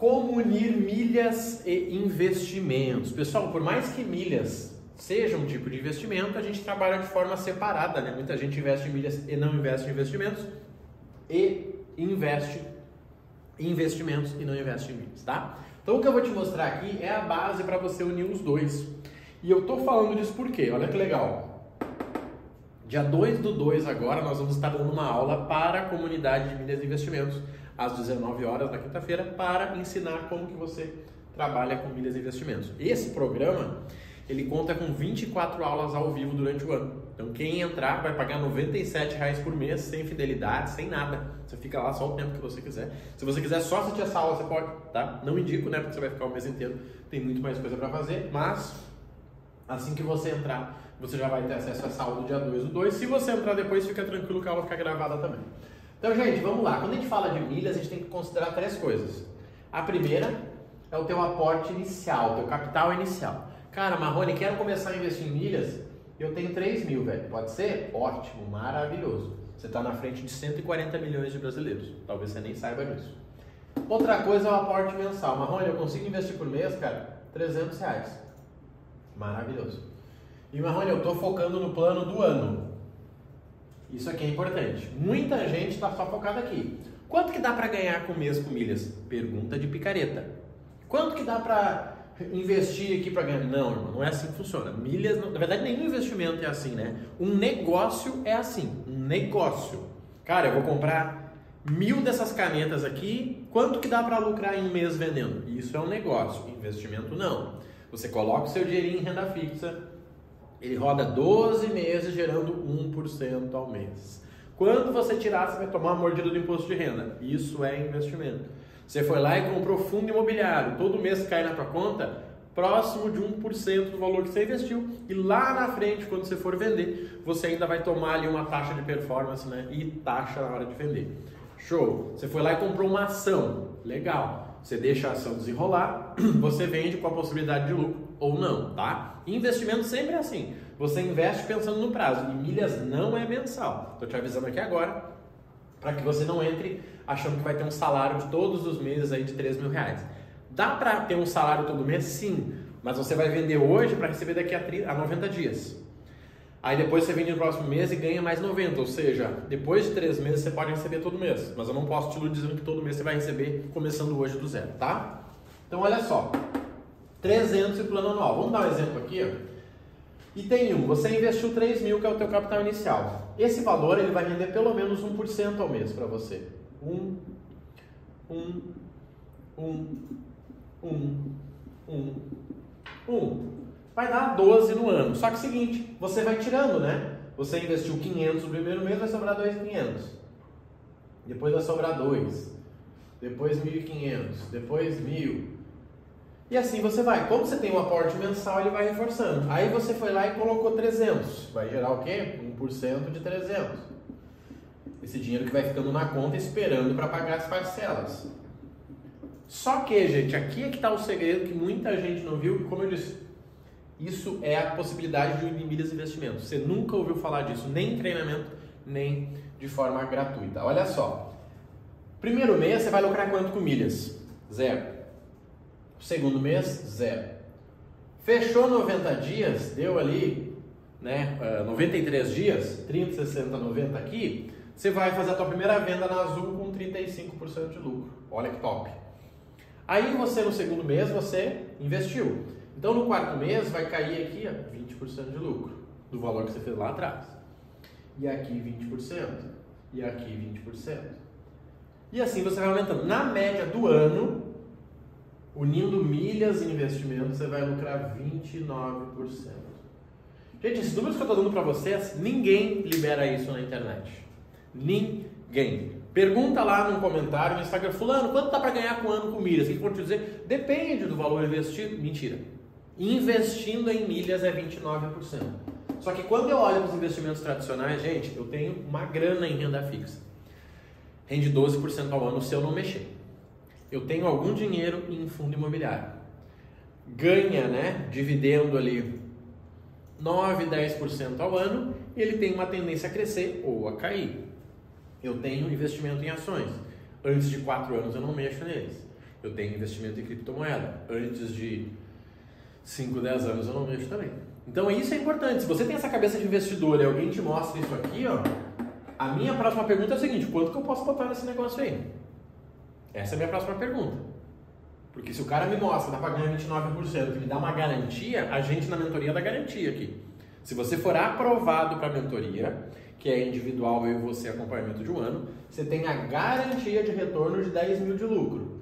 Como unir milhas e investimentos? Pessoal, por mais que milhas seja um tipo de investimento, a gente trabalha de forma separada, né? Muita gente investe em milhas e não investe em investimentos e investe em investimentos e não investe em milhas, tá? Então o que eu vou te mostrar aqui é a base para você unir os dois. E eu tô falando disso porque, olha que legal. Dia 2 do 2 agora nós vamos estar dando uma aula para a comunidade de milhas e investimentos às 19 horas na quinta-feira para ensinar como que você trabalha com milhas e investimentos. Esse programa ele conta com 24 aulas ao vivo durante o ano. Então quem entrar vai pagar R$ reais por mês, sem fidelidade, sem nada. Você fica lá só o tempo que você quiser. Se você quiser só assistir essa aula, você pode, tá? Não indico, né? Porque você vai ficar o mês inteiro. Tem muito mais coisa para fazer, mas assim que você entrar, você já vai ter acesso a essa aula do dia 2 do 2. Se você entrar depois, fica tranquilo que a aula fica gravada também. Então, gente, vamos lá. Quando a gente fala de milhas, a gente tem que considerar três coisas. A primeira é o teu aporte inicial, o teu capital inicial. Cara, Marrone, quero começar a investir em milhas. Eu tenho 3 mil, velho. Pode ser? Ótimo, maravilhoso. Você está na frente de 140 milhões de brasileiros. Talvez você nem saiba disso. Outra coisa é o aporte mensal. Marrone, eu consigo investir por mês, cara? 300 reais. Maravilhoso. E Marrone, eu estou focando no plano do ano. Isso aqui é importante. Muita gente está só focada aqui. Quanto que dá para ganhar com mês com milhas? Pergunta de picareta. Quanto que dá para investir aqui para ganhar. Não, irmão, não é assim que funciona. Milhas, na verdade, nenhum investimento é assim, né? Um negócio é assim. Um negócio. Cara, eu vou comprar mil dessas canetas aqui. Quanto que dá para lucrar em um mês vendendo? Isso é um negócio. Investimento não. Você coloca o seu dinheirinho em renda fixa. Ele roda 12 meses gerando 1% ao mês. Quando você tirar, você vai tomar uma mordida do imposto de renda. Isso é investimento. Você foi lá e comprou fundo imobiliário, todo mês cai na tua conta próximo de 1% do valor que você investiu e lá na frente, quando você for vender, você ainda vai tomar ali uma taxa de performance né? e taxa na hora de vender. Show! Você foi lá e comprou uma ação, legal. Você deixa a ação desenrolar, você vende com a possibilidade de lucro ou não, tá? Investimento sempre é assim. Você investe pensando no prazo e milhas não é mensal. Estou te avisando aqui agora para que você não entre achando que vai ter um salário de todos os meses aí de 3 mil reais. Dá para ter um salário todo mês? Sim, mas você vai vender hoje para receber daqui a, 30, a 90 dias. Aí depois você vende no próximo mês e ganha mais 90, ou seja, depois de três meses você pode receber todo mês, mas eu não posso te dizendo que todo mês você vai receber começando hoje do zero, tá? Então olha só, 300 e plano anual. Vamos dar um exemplo aqui. Item 1, você investiu 3 mil, que é o teu capital inicial. Esse valor ele vai render pelo menos 1% ao mês para você. 1, 1, 1, 1, 1, 1. Vai dar 12 no ano. Só que é o seguinte, você vai tirando, né? Você investiu 500 no primeiro mês, vai sobrar 2.500. Depois vai sobrar 2. Depois 1.500. Depois 1.000. E assim você vai. Como você tem um aporte mensal, ele vai reforçando. Aí você foi lá e colocou 300. Vai gerar o quê? 1% de 300. Esse dinheiro que vai ficando na conta esperando para pagar as parcelas. Só que, gente, aqui é que está o segredo que muita gente não viu. Como eu disse, isso é a possibilidade de unir milhas investimentos. Você nunca ouviu falar disso, nem em treinamento, nem de forma gratuita. Olha só. Primeiro mês você vai lucrar quanto com milhas? Zero. Segundo mês, zero. Fechou 90 dias, deu ali né, 93 dias, 30, 60, 90 aqui, você vai fazer a tua primeira venda na Azul com 35% de lucro. Olha que top. Aí você no segundo mês você investiu. Então no quarto mês vai cair aqui ó, 20% de lucro do valor que você fez lá atrás. E aqui 20%. E aqui 20%. E assim você vai aumentando. Na média do ano, Unindo milhas e investimentos, você vai lucrar 29%. Gente, esses números que eu estou dando para vocês, ninguém libera isso na internet. Ninguém. Pergunta lá no comentário no Instagram, fulano, quanto dá para ganhar com um ano com milhas? O que eu vou te dizer? Depende do valor investido. Mentira. Investindo em milhas é 29%. Só que quando eu olho para os investimentos tradicionais, gente, eu tenho uma grana em renda fixa. Rende 12% ao ano se eu não mexer eu tenho algum dinheiro em fundo imobiliário. Ganha, né, dividendo ali 9, 10% ao ano ele tem uma tendência a crescer ou a cair. Eu tenho investimento em ações. Antes de 4 anos eu não mexo neles. Eu tenho investimento em criptomoeda. Antes de 5, 10 anos eu não mexo também. Então isso é importante. Se você tem essa cabeça de investidor e alguém te mostra isso aqui, ó, a minha próxima pergunta é a seguinte: quanto que eu posso botar nesse negócio aí? Essa é a minha próxima pergunta. Porque se o cara me mostra dá para ganhar 29%, que me dá uma garantia, a gente na mentoria dá garantia aqui. Se você for aprovado para a mentoria, que é individual, eu e você, acompanhamento de um ano, você tem a garantia de retorno de 10 mil de lucro.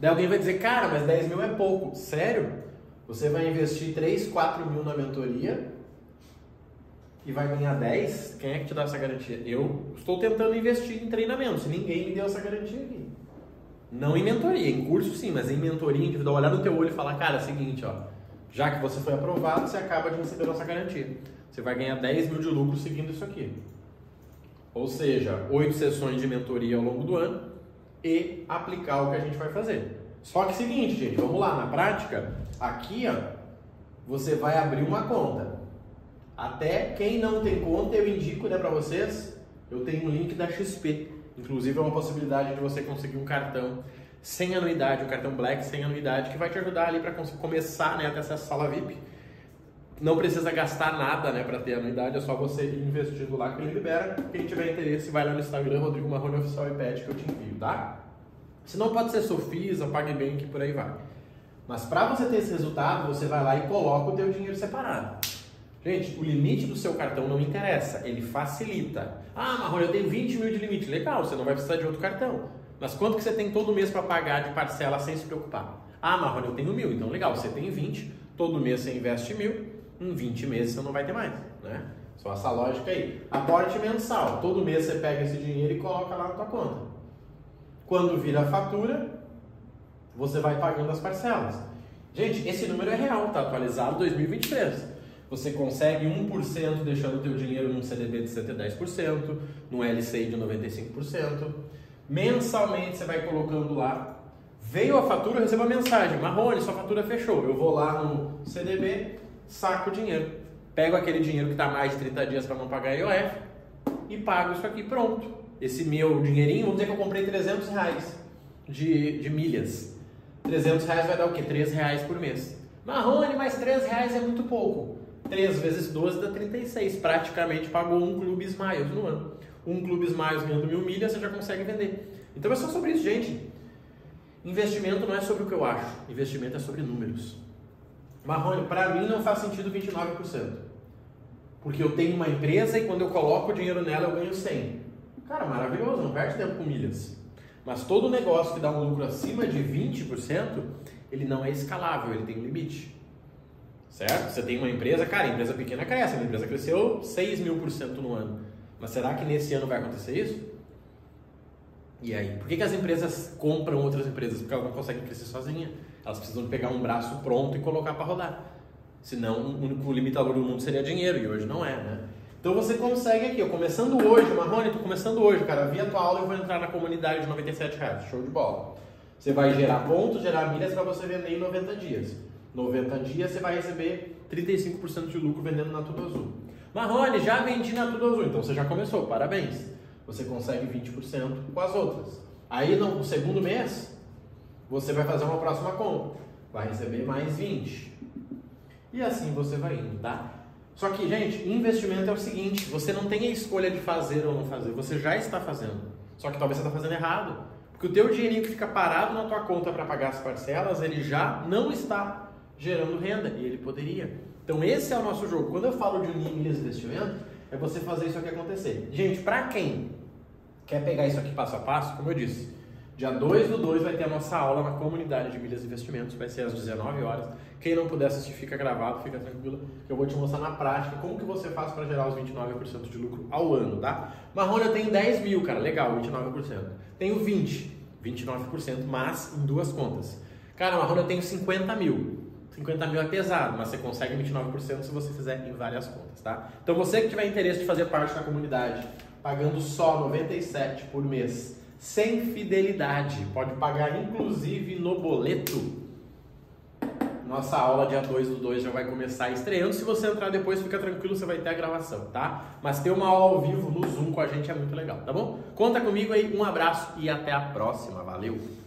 Daí alguém vai dizer, cara, mas 10 mil é pouco. Sério? Você vai investir 3, 4 mil na mentoria e vai ganhar 10? Quem é que te dá essa garantia? Eu estou tentando investir em treinamento, se ninguém me deu essa garantia aqui. Não em mentoria, em curso sim, mas em mentoria individual, olhar no teu olho e falar, cara, é o seguinte, ó, já que você foi aprovado, você acaba de receber nossa garantia. Você vai ganhar 10 mil de lucro seguindo isso aqui. Ou seja, oito sessões de mentoria ao longo do ano e aplicar o que a gente vai fazer. Só que seguinte, gente, vamos lá, na prática, aqui ó, você vai abrir uma conta. Até quem não tem conta, eu indico né, para vocês, eu tenho um link da XP. Inclusive é uma possibilidade de você conseguir um cartão sem anuidade, um cartão Black sem anuidade, que vai te ajudar ali para começar né, até essa sala VIP. Não precisa gastar nada né, para ter anuidade, é só você ir investindo lá que ele libera. Quem tiver interesse, vai lá no Instagram, Rodrigo Marrone Oficial e pede que eu te envio, tá? Se não pode ser Sofisa, PagBank, por aí vai. Mas para você ter esse resultado, você vai lá e coloca o teu dinheiro separado. Gente, o limite do seu cartão não interessa, ele facilita. Ah, Marrone, eu tenho 20 mil de limite. Legal, você não vai precisar de outro cartão. Mas quanto que você tem todo mês para pagar de parcela sem se preocupar? Ah, Marrone, eu tenho mil. Então, legal, você tem 20, todo mês você investe mil, em 20 meses você não vai ter mais, né? Só essa lógica aí. Aporte mensal, todo mês você pega esse dinheiro e coloca lá na tua conta. Quando vira a fatura, você vai pagando as parcelas. Gente, esse número é real, tá atualizado 2023. Você consegue 1% deixando o teu dinheiro num CDB de 110%, num LCI de 95%. Mensalmente você vai colocando lá. Veio a fatura, eu recebo a mensagem. Marrone, sua fatura fechou. Eu vou lá no CDB, saco o dinheiro. Pego aquele dinheiro que está mais de 30 dias para não pagar IOF e pago isso aqui. Pronto. Esse meu dinheirinho, vamos dizer que eu comprei 300 reais de, de milhas. 300 reais vai dar o quê? 3 reais por mês. Marrone, mas 3 reais é muito pouco. 3 vezes 12 dá 36. Praticamente pagou um clube Smiles no ano um Clube Smiles ganhando mil milhas, você já consegue vender. Então é só sobre isso, gente. Investimento não é sobre o que eu acho, investimento é sobre números. Marrone, para mim não faz sentido 29%. Porque eu tenho uma empresa e quando eu coloco o dinheiro nela eu ganho 100. Cara, maravilhoso, não perde tempo com milhas. Mas todo negócio que dá um lucro acima de 20%, ele não é escalável, ele tem um limite. Certo? Você tem uma empresa, cara, a empresa pequena cresce, a empresa cresceu 6 mil por cento no ano. Mas será que nesse ano vai acontecer isso? E aí? Por que, que as empresas compram outras empresas? Porque elas não conseguem crescer sozinhas. Elas precisam pegar um braço pronto e colocar para rodar. Senão, o único limitador do mundo seria dinheiro, e hoje não é, né? Então você consegue aqui, ó, começando hoje, Marrone, tô começando hoje, cara, via tua aula eu vou entrar na comunidade de 97 reais, show de bola. Você vai gerar pontos, gerar milhas para você vender em 90 dias. 90 dias você vai receber 35% de lucro vendendo na Tudo Azul. Marrone, já vendi na Tudo Azul. Então você já começou, parabéns. Você consegue 20% com as outras. Aí no segundo mês, você vai fazer uma próxima compra. Vai receber mais 20. E assim você vai indo, tá? Só que, gente, investimento é o seguinte: você não tem a escolha de fazer ou não fazer, você já está fazendo. Só que talvez você está fazendo errado. Porque o teu dinheirinho que fica parado na tua conta para pagar as parcelas, ele já não está gerando renda e ele poderia. Então esse é o nosso jogo. Quando eu falo de unir investimento, é você fazer isso aqui acontecer. Gente, para quem quer pegar isso aqui passo a passo, como eu disse, dia 2 do 2 vai ter a nossa aula na comunidade de milhas de investimentos, vai ser às 19 horas. Quem não puder assistir, fica gravado, fica tranquilo, que eu vou te mostrar na prática como que você faz para gerar os 29% de lucro ao ano, tá? Marrone, eu tenho 10 mil, cara, legal, 29%. Tenho 20, 29%, mas em duas contas. Cara, Marrone, eu tenho 50 mil. 50 mil é pesado, mas você consegue 29% se você fizer em várias contas, tá? Então você que tiver interesse de fazer parte da comunidade, pagando só 97 por mês, sem fidelidade, pode pagar inclusive no boleto. Nossa aula dia 2 do 2 já vai começar estreando. Se você entrar depois, fica tranquilo, você vai ter a gravação, tá? Mas ter uma aula ao vivo no Zoom com a gente é muito legal, tá bom? Conta comigo aí, um abraço e até a próxima. Valeu!